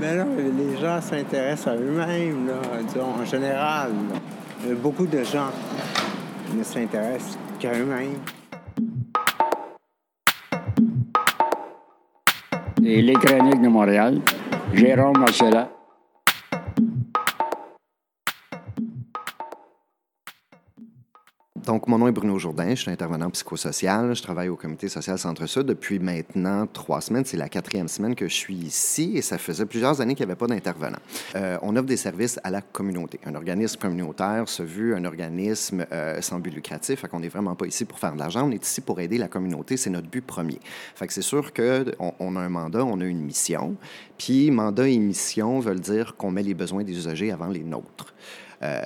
Mais non, les gens s'intéressent à eux-mêmes, là, disons, en général. là. Beaucoup de gens ne s'intéressent qu'à eux-mêmes. Et les chroniques de Montréal, Jérôme Marcella. Donc, mon nom est Bruno Jourdain, je suis intervenant psychosocial. Je travaille au Comité social Centre-Sud depuis maintenant trois semaines. C'est la quatrième semaine que je suis ici et ça faisait plusieurs années qu'il n'y avait pas d'intervenant. Euh, on offre des services à la communauté. Un organisme communautaire se veut un organisme euh, sans but lucratif. Fait qu'on n'est vraiment pas ici pour faire de l'argent. On est ici pour aider la communauté. C'est notre but premier. Fait que c'est sûr qu'on on a un mandat, on a une mission. Puis, mandat et mission veulent dire qu'on met les besoins des usagers avant les nôtres. Euh,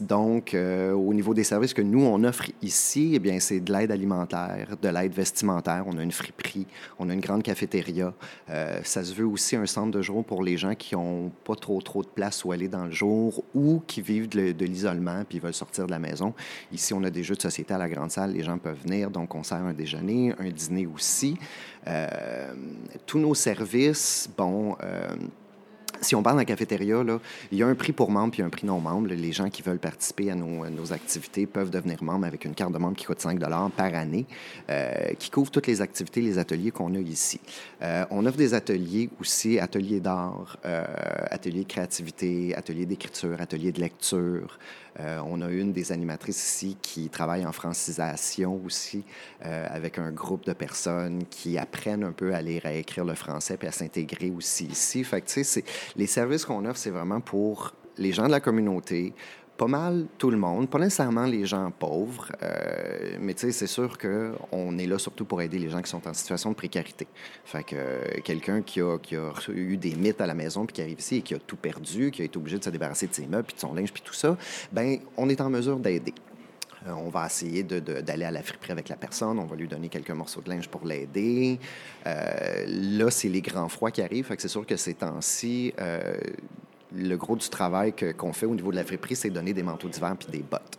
donc, euh, au niveau des services que nous, on offre ici, eh bien, c'est de l'aide alimentaire, de l'aide vestimentaire. On a une friperie, on a une grande cafétéria. Euh, ça se veut aussi un centre de jour pour les gens qui n'ont pas trop, trop de place où aller dans le jour ou qui vivent de, de l'isolement puis veulent sortir de la maison. Ici, on a des jeux de société à la grande salle. Les gens peuvent venir, donc on sert un déjeuner, un dîner aussi. tous nos services, bon si on parle la cafétéria, il y a un prix pour membre puis un prix non membre. Les gens qui veulent participer à nos, à nos activités peuvent devenir membres avec une carte de membre qui coûte 5 par année, euh, qui couvre toutes les activités, les ateliers qu'on a ici. Euh, on offre des ateliers aussi, ateliers d'art, euh, ateliers de créativité, ateliers d'écriture, ateliers de lecture. Euh, on a une des animatrices ici qui travaille en francisation aussi, euh, avec un groupe de personnes qui apprennent un peu à lire, à écrire le français, puis à s'intégrer aussi ici. Fait les services qu'on offre, c'est vraiment pour les gens de la communauté, pas mal tout le monde, pas nécessairement les gens pauvres, euh, mais tu sais, c'est sûr qu'on est là surtout pour aider les gens qui sont en situation de précarité. Fait que euh, quelqu'un qui a, qui a eu des mythes à la maison puis qui arrive ici et qui a tout perdu, qui a été obligé de se débarrasser de ses meubles puis de son linge puis tout ça, ben on est en mesure d'aider. Euh, on va essayer d'aller à la friperie avec la personne, on va lui donner quelques morceaux de linge pour l'aider. Là, c'est les grands froids qui arrivent, fait que c'est sûr que ces temps-ci, le gros du travail qu'on fait au niveau de la friperie, c'est donner des manteaux d'hiver puis des bottes.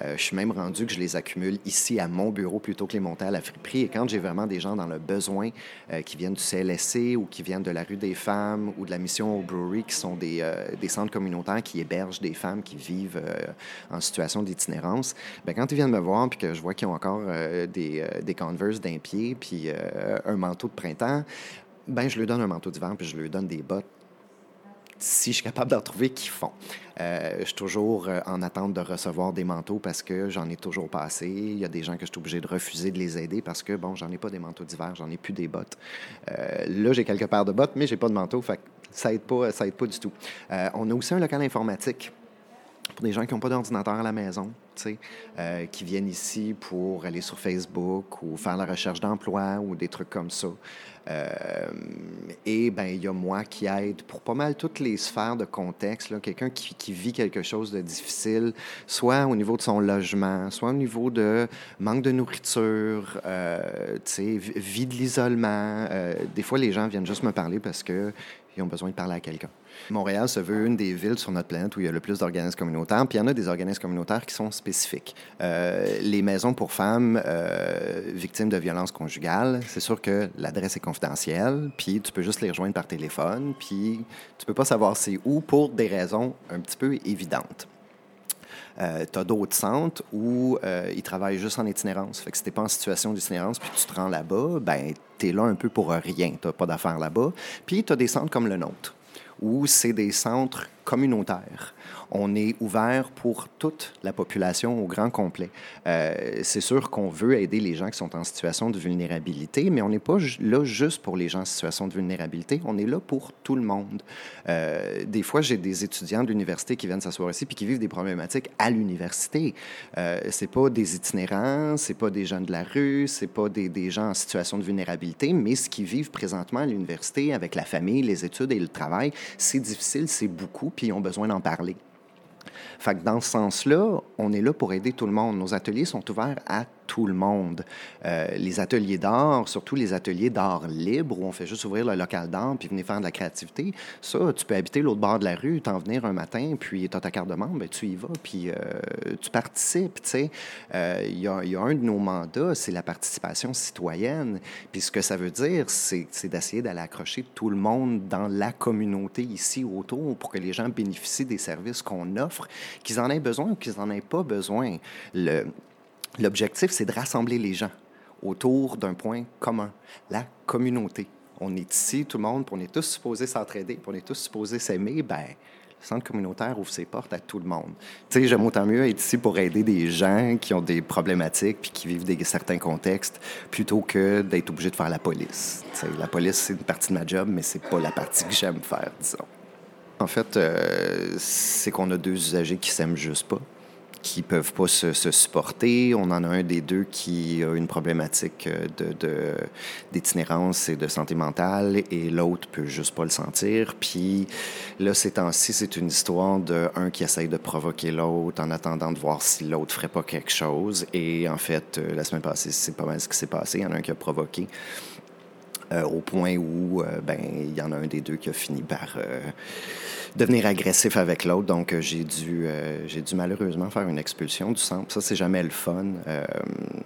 Euh, je suis même rendu que je les accumule ici à mon bureau plutôt que les monter à la friperie. Et quand j'ai vraiment des gens dans le besoin euh, qui viennent du CLSC ou qui viennent de la rue des femmes ou de la mission au brewery, qui sont des, euh, des centres communautaires qui hébergent des femmes qui vivent en situation d'itinérance, ben, quand ils viennent me voir puis que je vois qu'ils ont encore des, des Converse d'un pied puis un manteau de printemps, ben, je leur donne un manteau d'hiver puis je leur donne des bottes si je suis capable d'en trouver qui font. Euh, je suis toujours euh, en attente de recevoir des manteaux parce que j'en ai toujours pas assez. Il y a des gens que je suis obligé de refuser de les aider parce que, bon, j'en ai pas des manteaux d'hiver, j'en ai plus des bottes. Euh, là, j'ai quelques paires de bottes, mais j'ai pas de manteau, fait que ça aide pas, ça aide pas du tout. On a aussi un local informatique pour des gens qui n'ont pas d'ordinateur à la maison, euh, qui viennent ici pour aller sur Facebook ou faire la recherche d'emploi ou des trucs comme ça. Euh, et ben il y a moi qui aide pour pas mal toutes les sphères de contexte. Quelqu'un qui, qui vit quelque chose de difficile, soit au niveau de son logement, soit au niveau de manque de nourriture, euh, vie de l'isolement. Euh, des fois, les gens viennent juste me parler parce que ils ont besoin de parler à quelqu'un. Montréal se veut une des villes sur notre planète où il y a le plus d'organismes communautaires, puis il y en a des organismes communautaires qui sont spécifiques. Euh, les maisons pour femmes euh, victimes de violences conjugales, c'est sûr que l'adresse est confidentielle, puis tu peux juste les rejoindre par téléphone, puis tu peux pas savoir c'est où pour des raisons un petit peu évidentes. Euh, tu as d'autres centres où euh, ils travaillent juste en itinérance. Fait que si tu pas en situation d'itinérance puis tu te rends là-bas, ben, tu es là un peu pour rien. Tu pas d'affaires là-bas. Puis tu as des centres comme le nôtre, où c'est des centres communautaires. On est ouvert pour toute la population au grand complet. Euh, c'est sûr qu'on veut aider les gens qui sont en situation de vulnérabilité, mais on n'est pas là juste pour les gens en situation de vulnérabilité. On est là pour tout le monde. Euh, des fois, j'ai des étudiants de l'université qui viennent s'asseoir ici puis qui vivent des problématiques à l'université. Euh, c'est pas des itinérants, c'est pas des jeunes de la rue, c'est pas des, des gens en situation de vulnérabilité, mais ce qu'ils vivent présentement à l'université avec la famille, les études et le travail, c'est difficile, c'est beaucoup, puis ont besoin d'en parler. Fait dans ce sens-là, on est là pour aider tout le monde. Nos ateliers sont ouverts à tout le monde. Euh, les ateliers d'art, surtout les ateliers d'art libre, où on fait juste ouvrir le local d'art puis venir faire de la créativité, ça, tu peux habiter l'autre bord de la rue, t'en venir un matin, puis tu as ta carte de membre, ben, tu y vas, puis euh, tu participes. Il euh, y, a, y, a un de nos mandats, c'est la participation citoyenne. Puis ce que ça veut dire, c'est d'essayer d'aller accrocher tout le monde dans la communauté ici autour pour que les gens bénéficient des services qu'on offre, qu'ils en aient besoin ou qu'ils n'en aient pas besoin. L'objectif, c'est de rassembler les gens autour d'un point commun, la communauté. On est ici, tout le monde, puis on est tous supposés s'entraider, puis on est tous supposés s'aimer, ben le centre communautaire ouvre ses portes à tout le monde. Tu sais, j'aime autant mieux être ici pour aider des gens qui ont des problématiques puis qui vivent des certains contextes plutôt que d'être obligé de faire la police. Tu sais, la police, c'est une partie de ma job, mais c'est pas la partie que j'aime faire, disons. En fait, euh, c'est qu'on a deux usagers qui s'aiment juste pas qui peuvent pas se, supporter. On en a un des deux qui a une problématique de, d'itinérance et de santé mentale et l'autre peut juste pas le sentir. Puis là, ces temps-ci, c'est une histoire de un qui essaye de provoquer l'autre en attendant de voir si l'autre ferait pas quelque chose. Et en fait, euh, la semaine passée, c'est pas mal ce qui s'est passé. Il y en a un qui a provoqué. Euh, au point où euh, ben il y en a un des deux qui a fini par devenir agressif avec l'autre. Donc, euh, j'ai dû, euh, j'ai dû malheureusement faire une expulsion du centre. Ça, c'est jamais le fun, euh,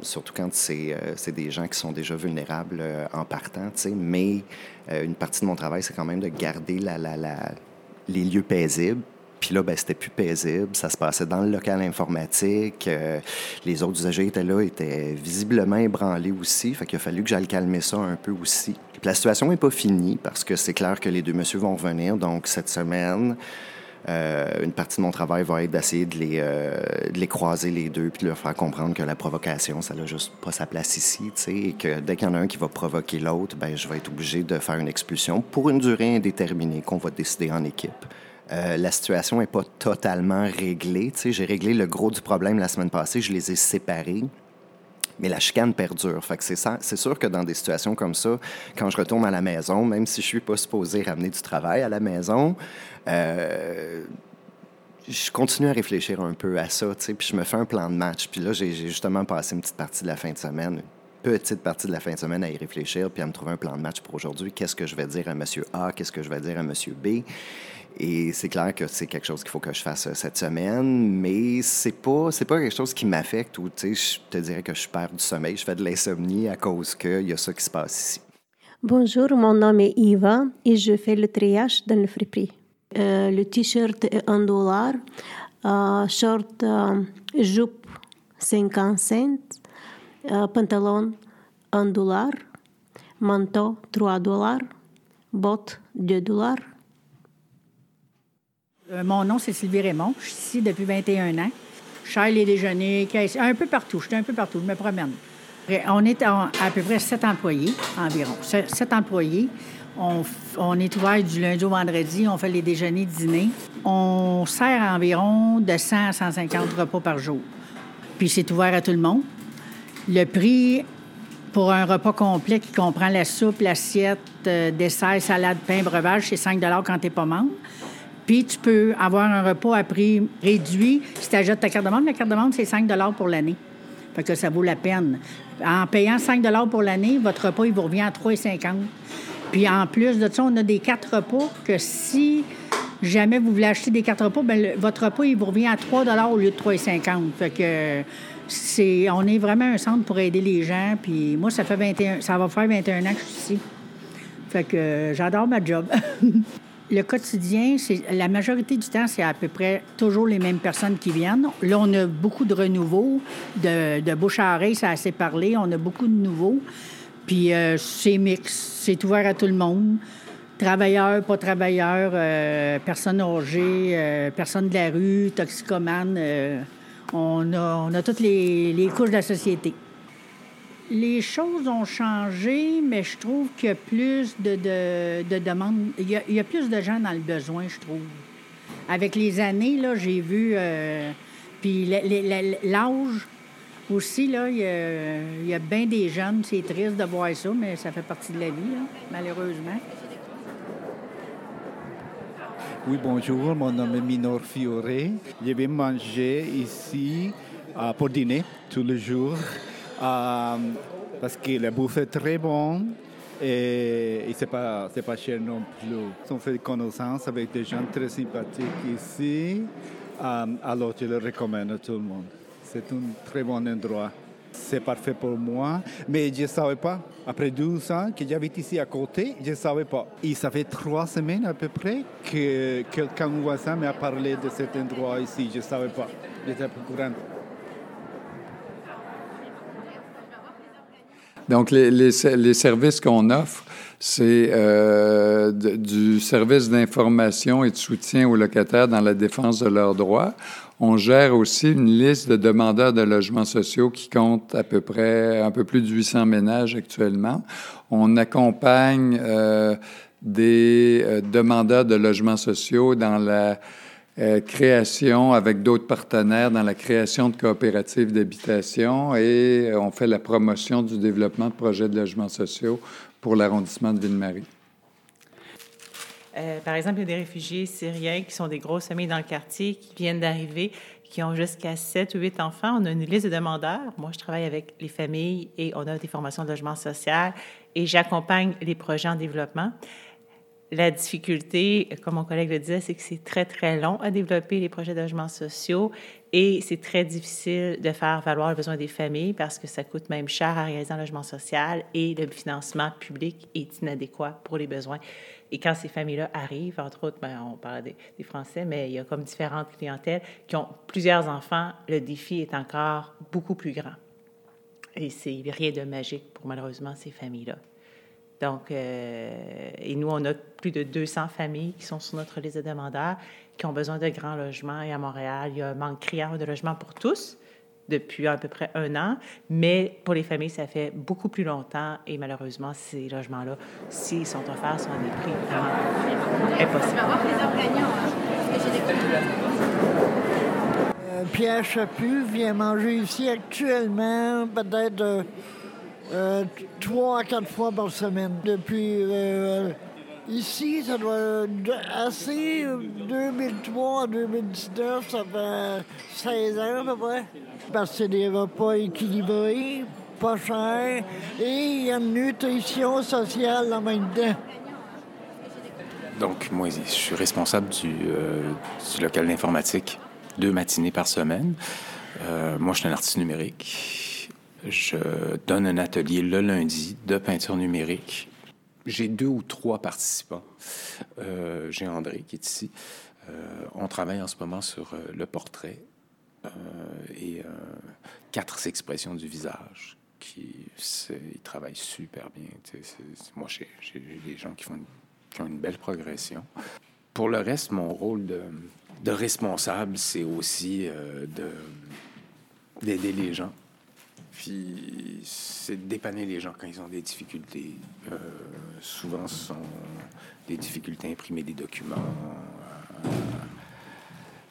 surtout quand c'est, des gens qui sont déjà vulnérables en partant, tu sais. Mais une partie de mon travail, c'est quand même de garder la, la, les lieux paisibles puis là, ben, c'était plus paisible. Ça se passait dans le local informatique. les autres usagers étaient là, étaient visiblement ébranlés aussi. Fait qu'il a fallu que j'aille calmer ça un peu aussi la situation n'est pas finie parce que c'est clair que les deux messieurs vont revenir. Donc, cette semaine, euh, une partie de mon travail va être d'essayer de euh, de les croiser les deux puis de leur faire comprendre que la provocation, ça n'a juste pas sa place ici, et que dès qu'il y en a un qui va provoquer l'autre, ben je vais être obligé de faire une expulsion pour une durée indéterminée qu'on va décider en équipe. Euh, la situation n'est pas totalement réglée. J'ai réglé le gros du problème la semaine passée, je les ai séparés mais la chicane perdure. Fait que c'est, sûr que dans des situations comme ça, quand je retourne à la maison, même si je suis pas supposé ramener du travail à la maison, euh, je continue à réfléchir un peu à ça, puis je me fais un plan de match. Puis là, j'ai, justement passé une petite partie de la fin de semaine, petite partie de la fin de semaine à y réfléchir, puis à me trouver un plan de match pour aujourd'hui. Qu'est-ce que je vais dire à M. A? Qu'est-ce que je vais dire à M. B? Et c'est clair que c'est quelque chose qu'il faut que je fasse euh, cette semaine, mais c'est pas c'est pas quelque chose qui m'affecte ou tu sais, je te dirais que je perds du sommeil, je fais de l'insomnie à cause qu'il y a ça qui se passe ici. Bonjour, mon nom est Iva et je fais le triage dans le friperie. Euh, le t-shirt est 1 dollar, euh, short euh, jupe 50 cents, pantalon 1 dollar, manteau 3 dollars, bottes 2 dollars. Euh, mon nom, c'est Sylvie Raymond. Je suis ici depuis 21 ans. Je sers les déjeuners, un peu partout. Je suis un peu partout. Je me promène. On est à, peu près sept employés environ. Sept employés. On, est ouvert du lundi au vendredi. On fait les déjeuners, dîners. On sert environ de 100 à 150 repas par jour. Puis c'est ouvert à tout le monde. Le prix pour un repas complet qui comprend la soupe, l'assiette, euh, dessert, salade, pain, breuvage, c'est 5 quand tu n'es pas membre. Puis tu peux avoir un repas à prix réduit si tu ajoutes ta carte de membre. La carte de membre, c'est 5 pour l'année. Fait que ça vaut la peine. En payant 5 pour l'année, votre repas, il vous revient à 3,50 Puis en plus de ça, on a des cartes repas que si jamais vous voulez acheter des cartes repas, bien, votre repas, il vous revient à 3 au lieu de 3,50 Fait que c'est, on est vraiment un centre pour aider les gens. Puis moi, ça fait 21, ça va faire 21 ans que je suis ici. Fait que j'adore ma job. Le quotidien, c'est la majorité du temps, c'est à peu près toujours les mêmes personnes qui viennent. Là, on a beaucoup de renouveaux, de, de bouche à oreille, ça a assez parlé. On a beaucoup de nouveaux. Puis euh, c'est mix, c'est ouvert à tout le monde. Travailleurs, pas travailleurs, euh, personnes âgées, euh, personnes de la rue, toxicomanes. on, a, on toutes les couches de la société. Les choses ont changé, mais je trouve qu'il y a plus de, de, demandes. Il y, a, plus de gens dans le besoin, je trouve. Avec les années, là, j'ai vu. Euh, puis l'âge aussi, là, il y a, bien des jeunes. C'est triste de voir ça, mais ça fait partie de la vie, malheureusement. Oui, bonjour, mon nom est Minor Fiore. Je vais manger ici euh, pour dîner tous les jours. Parce que la bouffe est très bonne et, et c'est pas c'est pas cher non plus. On fait connaissance avec des gens très sympathiques ici, alors je le recommande à tout le monde. C'est un très bon endroit. C'est parfait pour moi, mais je ne savais pas. Après 12 ans que j'habite ici à côté, je ne savais pas. Et ça fait trois semaines à peu près que quelqu'un voisin m'a parlé de cet endroit ici. Je ne savais pas. J'étais pas courant. Donc, les, les, les services qu'on offre, c'est euh, du service d'information et de soutien aux locataires dans la défense de leurs droits. On gère aussi une liste de demandeurs de logements sociaux qui compte à peu près un peu plus de 800 ménages actuellement. On accompagne euh, des euh, demandeurs de logements sociaux dans la euh, création avec d'autres partenaires dans la création de coopératives d'habitation et on fait la promotion du développement de projets de logements sociaux pour l'arrondissement de Ville-Marie. Euh, par exemple, il y a des réfugiés syriens qui sont des grosses familles dans le quartier, qui viennent d'arriver, qui ont jusqu'à 7 ou 8 enfants. On a une liste de demandeurs. Moi, je travaille avec les familles et on a des formations de logement social et j'accompagne les projets en développement. La difficulté, comme mon collègue le disait, c'est que c'est très, très long à développer les projets de logement sociaux et c'est très difficile de faire valoir le besoin des familles parce que ça coûte même cher à réaliser un logement social et le financement public est inadéquat pour les besoins. Et quand ces familles-là arrivent, entre autres, ben, on parle des, des, Français, mais il y a comme différentes clientèles qui ont plusieurs enfants, le défi est encore beaucoup plus grand. Et c'est rien de magique pour malheureusement ces familles-là. Donc, euh, et nous, on a plus de 200 familles qui sont sur notre liste de demandeurs qui ont besoin de grands logements. Et à Montréal, il y a un manque criant de logements pour tous depuis à peu près un an, mais pour les familles, ça fait beaucoup plus longtemps et malheureusement, ces logements-là, s'ils sont offerts, sont à des prix vraiment impossibles. Euh, Pierre Chaput vient manger ici actuellement peut-être euh, euh, trois à quatre fois par semaine. Depuis euh, ici, ça doit assez 2003 à 2019, ça fait 16 ans à peu près. Parce que c'est des repas équilibrés, pas chers, et il y a une nutrition sociale en même temps. Donc, moi, je suis responsable du, euh, du local d'informatique deux matinées par semaine. Euh, moi, je suis un artiste numérique. Je donne un atelier le lundi de peinture numérique. J'ai deux ou trois participants. Euh, J'ai André qui est ici. Euh, on travaille en ce moment sur euh, le portrait et quatre expressions du visage. Qui, ils travaillent super bien. moi, j'ai des gens qui font qui ont une belle progression. Pour le reste, mon rôle de, responsable, c'est aussi d'aider les gens. Puis c'est de dépanner les gens quand ils ont des difficultés. Euh, souvent, ce sont des difficultés à imprimer des documents, euh,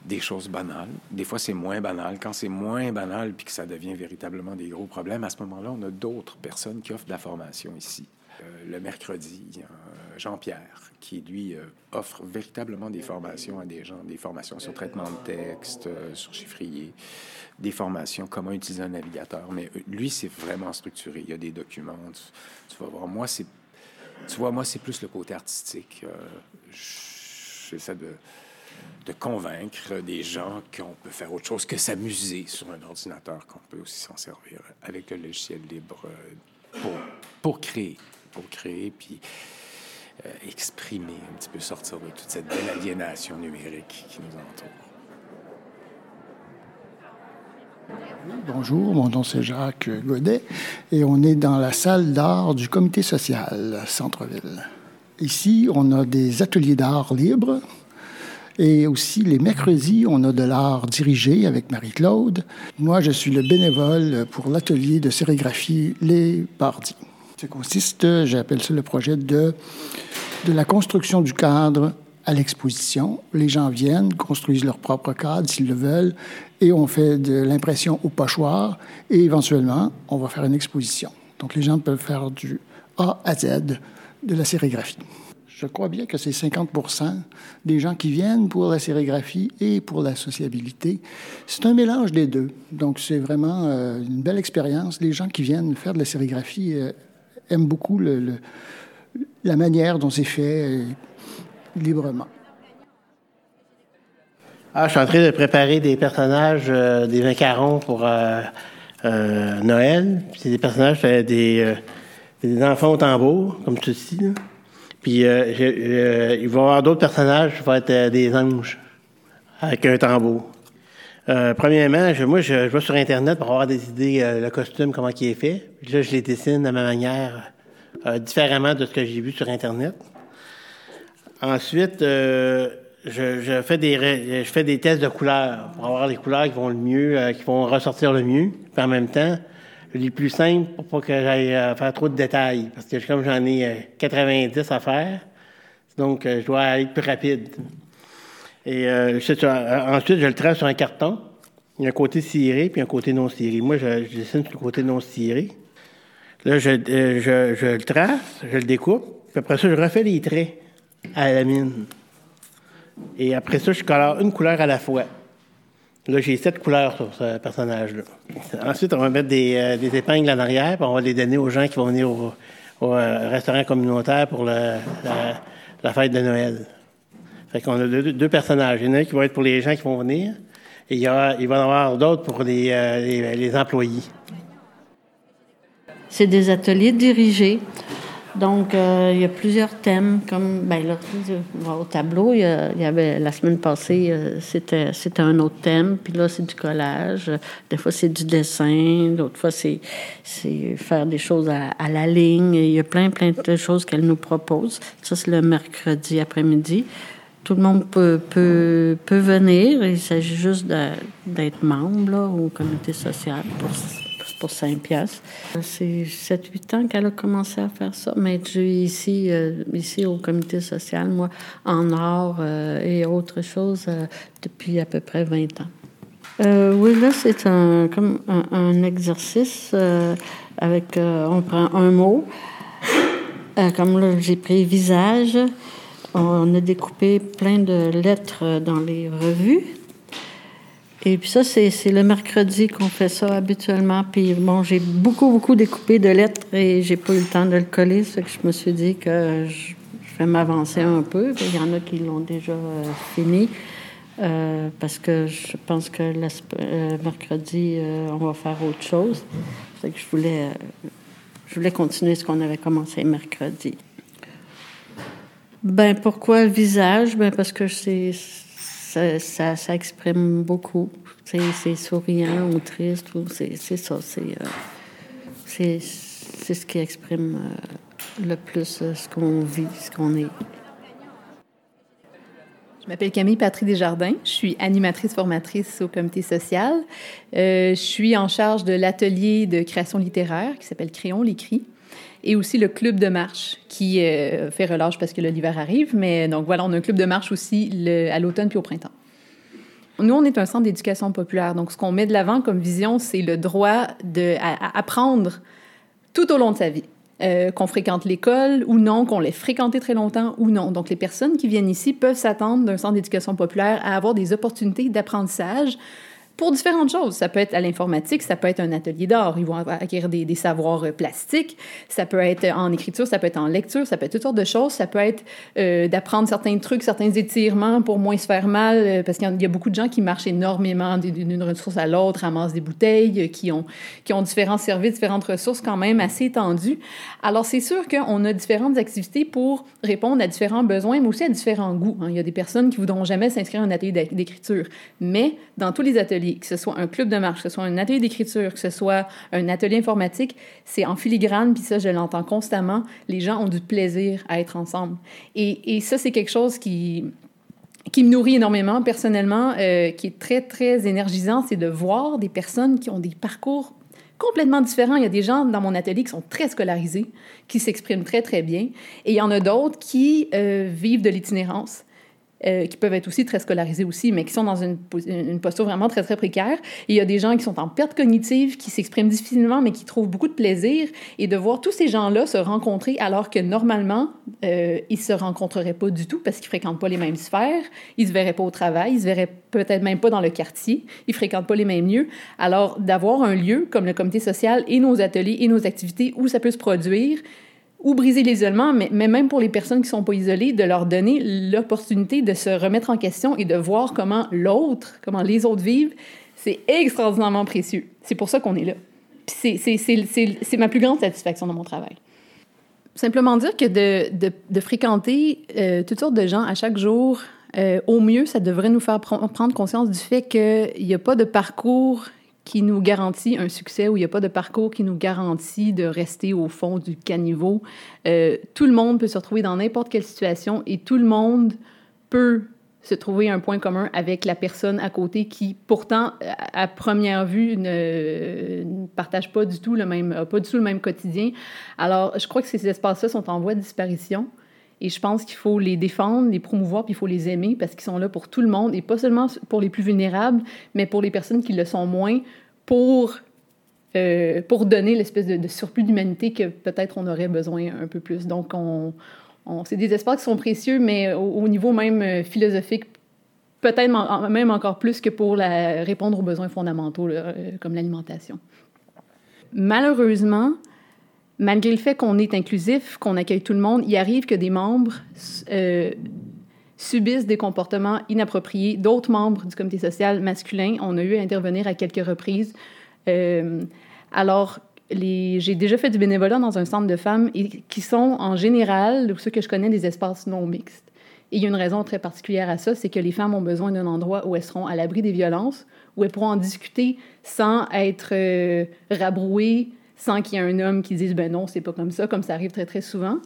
des choses banales. Des fois, c'est moins banal. Quand c'est moins banal puis que ça devient véritablement des gros problèmes, à ce moment-là, on a d'autres personnes qui offrent de la formation ici. Euh, le mercredi, Jean-Pierre, qui lui euh, offre véritablement des formations à des gens, des formations sur traitement de texte, euh, sur chiffrier, des formations comment utiliser un navigateur. Mais lui, c'est vraiment structuré. Il y a des documents. Tu, vas voir. Moi, c'est, tu vois, moi, c'est plus le côté artistique. J'essaie de de convaincre des gens qu'on peut faire autre chose que s'amuser sur un ordinateur, qu'on peut aussi s'en servir avec le logiciel libre pour, pour créer pour créer, puis euh, exprimer, un petit peu sortir de toute cette belle aliénation numérique qui nous entoure. Bonjour, mon nom c'est Jacques Godet et on est dans la salle d'art du comité social Centre-Ville. Ici, on a des ateliers d'art libres et aussi les mercredis, on a de l'art dirigé avec Marie-Claude. Moi, je suis le bénévole pour l'atelier de sérigraphie Les Bardis. Ça consiste, j'appelle ça le projet de, de la construction du cadre à l'exposition. Les gens viennent, construisent leur propre cadre s'ils le veulent, et on fait de l'impression au pochoir, et éventuellement, on va faire une exposition. Donc les gens peuvent faire du A à Z de la sérigraphie. Je crois bien que c'est 50% des gens qui viennent pour la sérigraphie et pour la sociabilité. C'est un mélange des deux. Donc, c'est vraiment euh, une belle expérience. Les gens qui viennent faire de la sérigraphie euh, aiment beaucoup la manière dont c'est fait euh, librement. Ah, je suis en train de préparer des personnages, des macarons pour Noël. C'est des personnages, des, des enfants au tambour, comme ceci. Puis euh, il va y avoir d'autres personnages qui vont être euh, des anges avec un tambour. Euh, premièrement, je, moi, je, vais sur Internet pour avoir des idées, le costume, comment il est fait. Puis là, je les dessine à ma manière, différemment de ce que j'ai vu sur Internet. Ensuite, je, fais des, je fais des tests de couleurs pour avoir les couleurs qui vont le mieux, qui vont ressortir le mieux. Puis en même temps, les plus simples pour pas que j'aille euh, faire trop de détails. Parce que comme j'en ai 90 euh, à faire, donc euh, je dois aller plus rapide. Et ensuite, je le trace sur un carton. Il y a un côté ciré puis un côté non ciré. Moi, je, dessine sur le côté non ciré. Là, je, je, le trace, je le découpe, puis après ça, je refais les traits à la mine. Et après ça, je colore une couleur à la fois. Là, j'ai sept couleurs sur ce personnage-là. Ensuite, on va mettre des, euh, des, épingles en arrière, puis on va les donner aux gens qui vont venir au, euh, restaurant communautaire pour la, fête de Noël. Fait qu'on a deux, personnages. Il y en a un qui va être pour les gens qui vont venir, et il, va y en avoir d'autres pour les, euh, les, les employés. C'est des ateliers dirigés. Donc, euh, il y a plusieurs thèmes, comme ben là, au tableau, il y, avait la semaine passée, euh, c'était, c'était un autre thème, puis là, c'est du collage. Des fois, c'est du dessin, d'autres fois, c'est, c'est faire des choses à, la ligne. Il y a plein, plein de choses qu'elle nous propose. Ça, c'est le mercredi après-midi. Tout le monde peut, peut, peut venir. Il s'agit juste d'être membre au comité social pour pour 5 piastres. C'est 7-8 ans qu'elle a commencé à faire ça, mais je suis ici, euh, ici au comité social, moi, en art euh, et autre chose euh, depuis à peu près 20 ans. oui, là, c'est un, comme un, exercice avec, on prend un mot, comme là, j'ai pris visage, on a découpé plein de lettres dans les revues, et puis ça, c'est le mercredi qu'on fait ça habituellement. Puis bon, j'ai beaucoup, beaucoup découpé de lettres et j'ai pas eu le temps de le coller. C'est que je me suis dit que je, vais m'avancer un peu. Il y en a qui l'ont déjà euh, fini. Euh, parce que je pense que le euh, mercredi, on va faire autre chose. C'est que je voulais, je voulais continuer ce qu'on avait commencé mercredi. Ben pourquoi le visage? Ben parce que c'est ça, ça, exprime beaucoup. C'est souriant ou triste, c'est ça. Euh, c'est c'est ce qui exprime euh, le plus euh, ce qu'on vit, ce qu'on est. Je m'appelle Camille Patry Desjardins. Je suis animatrice formatrice au comité social. je suis en charge de l'atelier de création littéraire qui s'appelle Créon l'écrit et aussi le club de marche qui euh, fait relâche parce que l'hiver arrive. Mais donc voilà, on a un club de marche aussi à l'automne puis au printemps. Nous, on est un centre d'éducation populaire. Donc, ce qu'on met de l'avant comme vision, c'est le droit d'apprendre tout au long de sa vie. Euh, qu'on fréquente l'école ou non, qu'on l'ait fréquenté très longtemps ou non. Donc, les personnes qui viennent ici peuvent s'attendre d'un centre d'éducation populaire à avoir des opportunités d'apprentissage pour différentes choses. Ça peut être à l'informatique, ça peut être un atelier d'art. Ils vont acquérir des, des, savoirs euh, plastiques. Ça peut être en écriture, ça peut être en lecture, ça peut être toutes sortes de choses. Ça peut être euh, d'apprendre certains trucs, certains étirements pour moins se faire mal, euh, parce qu'il y, a beaucoup de gens qui marchent énormément d'une ressource à l'autre, ramassent des bouteilles, qui ont, qui ont différents services, différentes ressources quand même assez étendues. Alors, c'est sûr qu'on a différentes activités pour répondre à différents besoins, mais aussi à différents goûts. Hein. Il y a des personnes qui voudront jamais s'inscrire à un atelier d'écriture, mais dans tous les ateliers, que ce soit un club de marche, que ce soit un atelier d'écriture, que ce soit un atelier informatique, c'est en filigrane, puis ça, je l'entends constamment. Les gens ont du plaisir à être ensemble. Et, ça, c'est quelque chose qui, qui me nourrit énormément personnellement, euh, qui est très, très énergisant, c'est de voir des personnes qui ont des parcours complètement différents. Il y a des gens dans mon atelier qui sont très scolarisés, qui s'expriment très, très bien. Et il y en a d'autres qui euh, vivent de l'itinérance euh, qui peuvent être aussi très scolarisés aussi, mais qui sont dans une, posture vraiment très, très précaire. Il y a des gens qui sont en perte cognitive, qui s'expriment difficilement, mais qui trouvent beaucoup de plaisir. Et de voir tous ces gens-là se rencontrer alors que normalement, euh, ils se rencontreraient pas du tout parce qu'ils fréquentent pas les mêmes sphères, ils se verraient pas au travail, ils se verraient peut-être même pas dans le quartier, ils fréquentent pas les mêmes lieux. Alors, d'avoir un lieu comme le comité social et nos ateliers et nos activités où ça peut se produire, ou briser l'isolement, mais, même pour les personnes qui sont pas isolées, de leur donner l'opportunité de se remettre en question et de voir comment l'autre, comment les autres vivent, c'est extraordinairement précieux. C'est pour ça qu'on est là. C'est ma plus grande satisfaction dans mon travail. Simplement dire que de fréquenter euh, toutes sortes de gens à chaque jour, euh, au mieux, ça devrait nous faire prendre conscience du fait qu'il n'y a pas de parcours qui nous garantit un succès, où il n'y a pas de parcours qui nous garantit de rester au fond du caniveau. Euh, tout le monde peut se retrouver dans n'importe quelle situation et tout le monde peut se trouver un point commun avec la personne à côté qui, pourtant, à première vue, ne, ne partage pas du tout le même, pas du tout le même quotidien. Alors, je crois que ces espaces-là sont en voie de disparition. Et je pense qu'il faut les défendre, les promouvoir, puis il faut les aimer parce qu'ils sont là pour tout le monde et pas seulement pour les plus vulnérables, mais pour les personnes qui le sont moins, pour, euh, pour donner l'espèce de, surplus d'humanité que peut-être on aurait besoin un peu plus. Donc, on, on c'est des espaces qui sont précieux, mais au, niveau même euh, philosophique, peut-être même encore plus que pour répondre aux besoins fondamentaux, euh, comme l'alimentation. Malheureusement, malgré le fait qu'on est inclusif, qu'on accueille tout le monde, il arrive que des membres euh, subissent des comportements inappropriés d'autres membres du comité social masculin. On a eu à intervenir à quelques reprises. Euh, alors, j'ai déjà fait du bénévolat dans un centre de femmes qui sont en général, ceux que je connais, des espaces non mixtes. Et il y a une raison très particulière à ça, c'est que les femmes ont besoin d'un endroit où elles seront à l'abri des violences, où elles pourront en discuter sans être euh, rabrouées, sans qu'il y ait un homme qui dise ben non, c'est pas comme ça, comme ça arrive très très souvent.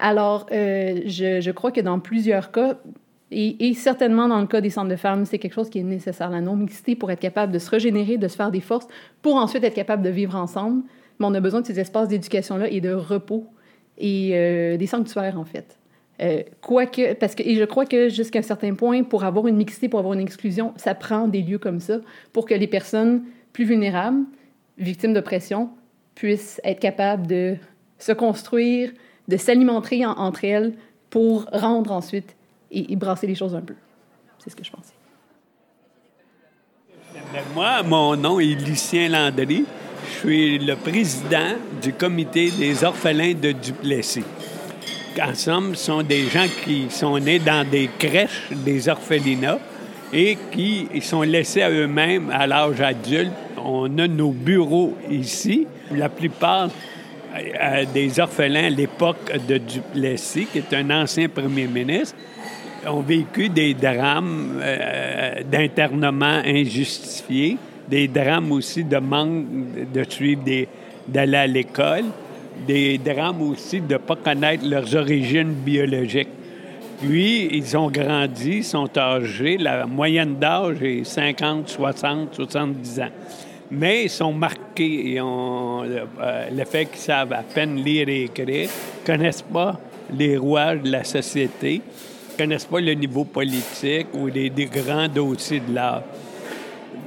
Alors, euh, je, je, crois que dans plusieurs cas, et, certainement dans le cas des centres de femmes, c'est quelque chose qui est nécessaire, la non-mixité, pour être capable de se régénérer, de se faire des forces, pour ensuite être capable de vivre ensemble. Mais on a besoin de ces espaces d'éducation-là et de repos et euh, des sanctuaires, en fait. Euh, quoique, parce que, et je crois que jusqu'à un certain point, pour avoir une mixité, pour avoir une exclusion, ça prend des lieux comme ça pour que les personnes plus vulnérables, victimes d'oppression, puissent être capables de se construire, de s'alimenter entre elles pour rendre ensuite et, brasser les choses un peu. C'est ce que je pensais. Moi, mon nom est Lucien Landry. Je suis le président du comité des orphelins de Duplessis. En somme, ce sont des gens qui sont nés dans des crèches, des orphelinats, et qui sont laissés à eux-mêmes à l'âge adulte. On a nos bureaux ici. La plupart euh, des orphelins à l'époque de Duplessis, qui est un ancien premier ministre, ont vécu des drames euh, d'internement injustifié, des drames aussi de manque de suivre d'aller à l'école, des drames aussi de ne pas connaître leurs origines biologiques. Puis, ils ont grandi, sont âgés. La moyenne d'âge est 50, 60, 70 ans. Mais ils sont marqués. et ont euh, le fait qu'ils savent à peine lire et écrire, connaissent pas les rouages de la société, connaissent pas le niveau politique ou des grands dossiers de l'art.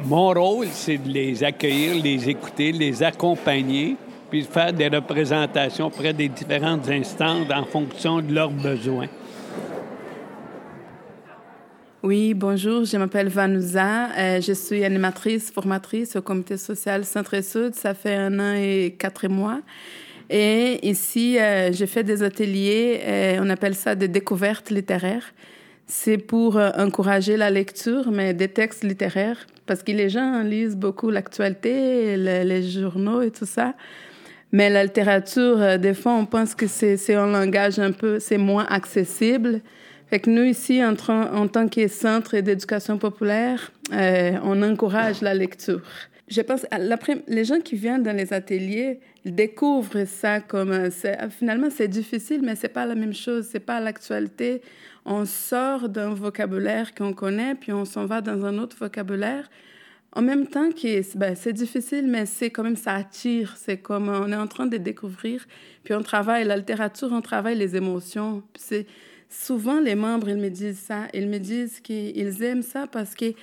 Mon rôle, c'est de les accueillir, les écouter, les accompagner, puis de faire des représentations auprès des différentes instances en fonction de leurs besoins. Oui, bonjour, je m'appelle Vanouza. Euh, je suis animatrice, formatrice au comité social Centre-Sud. Ça fait un an et quatre mois. Et ici, euh, je fais des ateliers, euh, on appelle ça des découvertes littéraires. C'est pour encourager la lecture, mais des textes littéraires, parce que les gens lisent beaucoup l'actualité, les journaux et tout ça. Mais la littérature, des fois, on pense que c'est un langage un peu, c'est moins accessible. Fait que nous, ici, en, tant que centre d'éducation populaire, euh, on encourage la lecture. Je pense, les gens qui viennent dans les ateliers, découvrent ça comme, euh, finalement, c'est difficile, mais c'est pas la même chose, c'est pas l'actualité. On sort d'un vocabulaire qu'on connaît, puis on s'en va dans un autre vocabulaire. En même temps ben, c'est difficile, mais c'est quand même, ça attire. C'est comme, on est en train de découvrir, puis on travaille la littérature, on travaille les émotions. C'est souvent les membres, ils me disent ça. Ils me disent qu'ils aiment ça parce que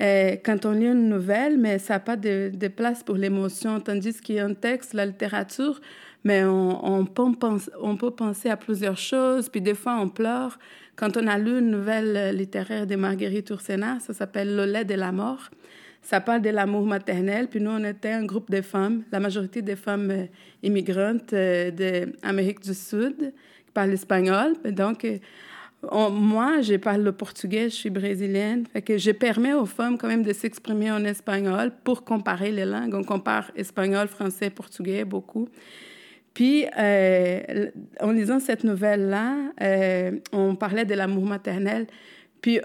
euh, quand on lit une nouvelle, mais ça n'a pas de, place pour l'émotion, tandis qu'il y a un texte, la littérature, mais on, peut penser, à plusieurs choses, puis des fois on pleure. Quand on a lu une nouvelle littéraire de Marguerite Yourcenar, ça s'appelle Le lait de la mort. Ça parle de l'amour maternel. Puis nous, on était un groupe de femmes, la majorité des femmes euh, immigrantes euh, d'Amérique du Sud qui parlent espagnol. Donc, euh, moi, je parle le portugais, je suis brésilienne. Fait que je permets aux femmes quand même de s'exprimer en espagnol pour comparer les langues. On compare espagnol, français, portugais beaucoup. Puis, en lisant cette nouvelle-là, on parlait de l'amour maternel. Puis,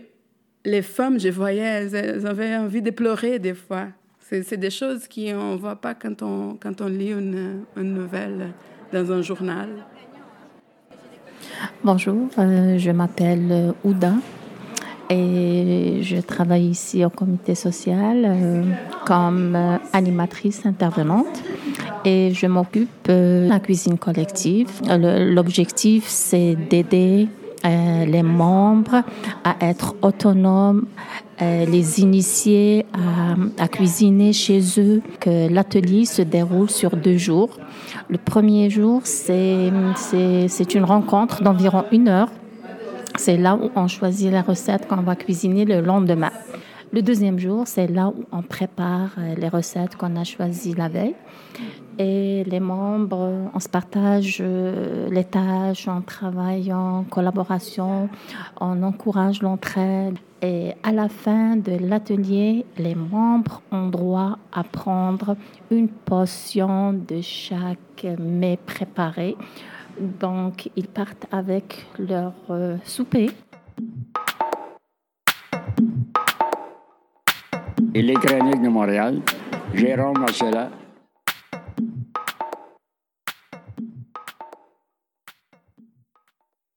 les femmes, je voyais, elles, avaient envie de pleurer des fois. C'est des choses qu'on ne voit pas quand on, quand on lit une, une nouvelle dans un journal. Bonjour, euh, je m'appelle euh, Ouda et je travaille ici au comité social euh, comme animatrice intervenante et je m'occupe de la cuisine collective. L'objectif, c'est d'aider les membres à être autonomes, les initier à, à, cuisiner chez eux, que l'atelier se déroule sur deux jours. Le premier jour, c'est une rencontre d'environ une heure. C'est là où on choisit la recette qu'on va cuisiner le lendemain. Le deuxième jour, c'est là où on prépare euh, les recettes qu'on a choisies la veille. Et les membres, on se partage euh, les tâches, on travaille en collaboration, on encourage l'entraide. Et à la fin de l'atelier, les membres ont droit à prendre une portion de chaque mets préparé. Donc, ils partent avec leur euh, souper. Et les chroniques de Montréal, Jérôme Marcella,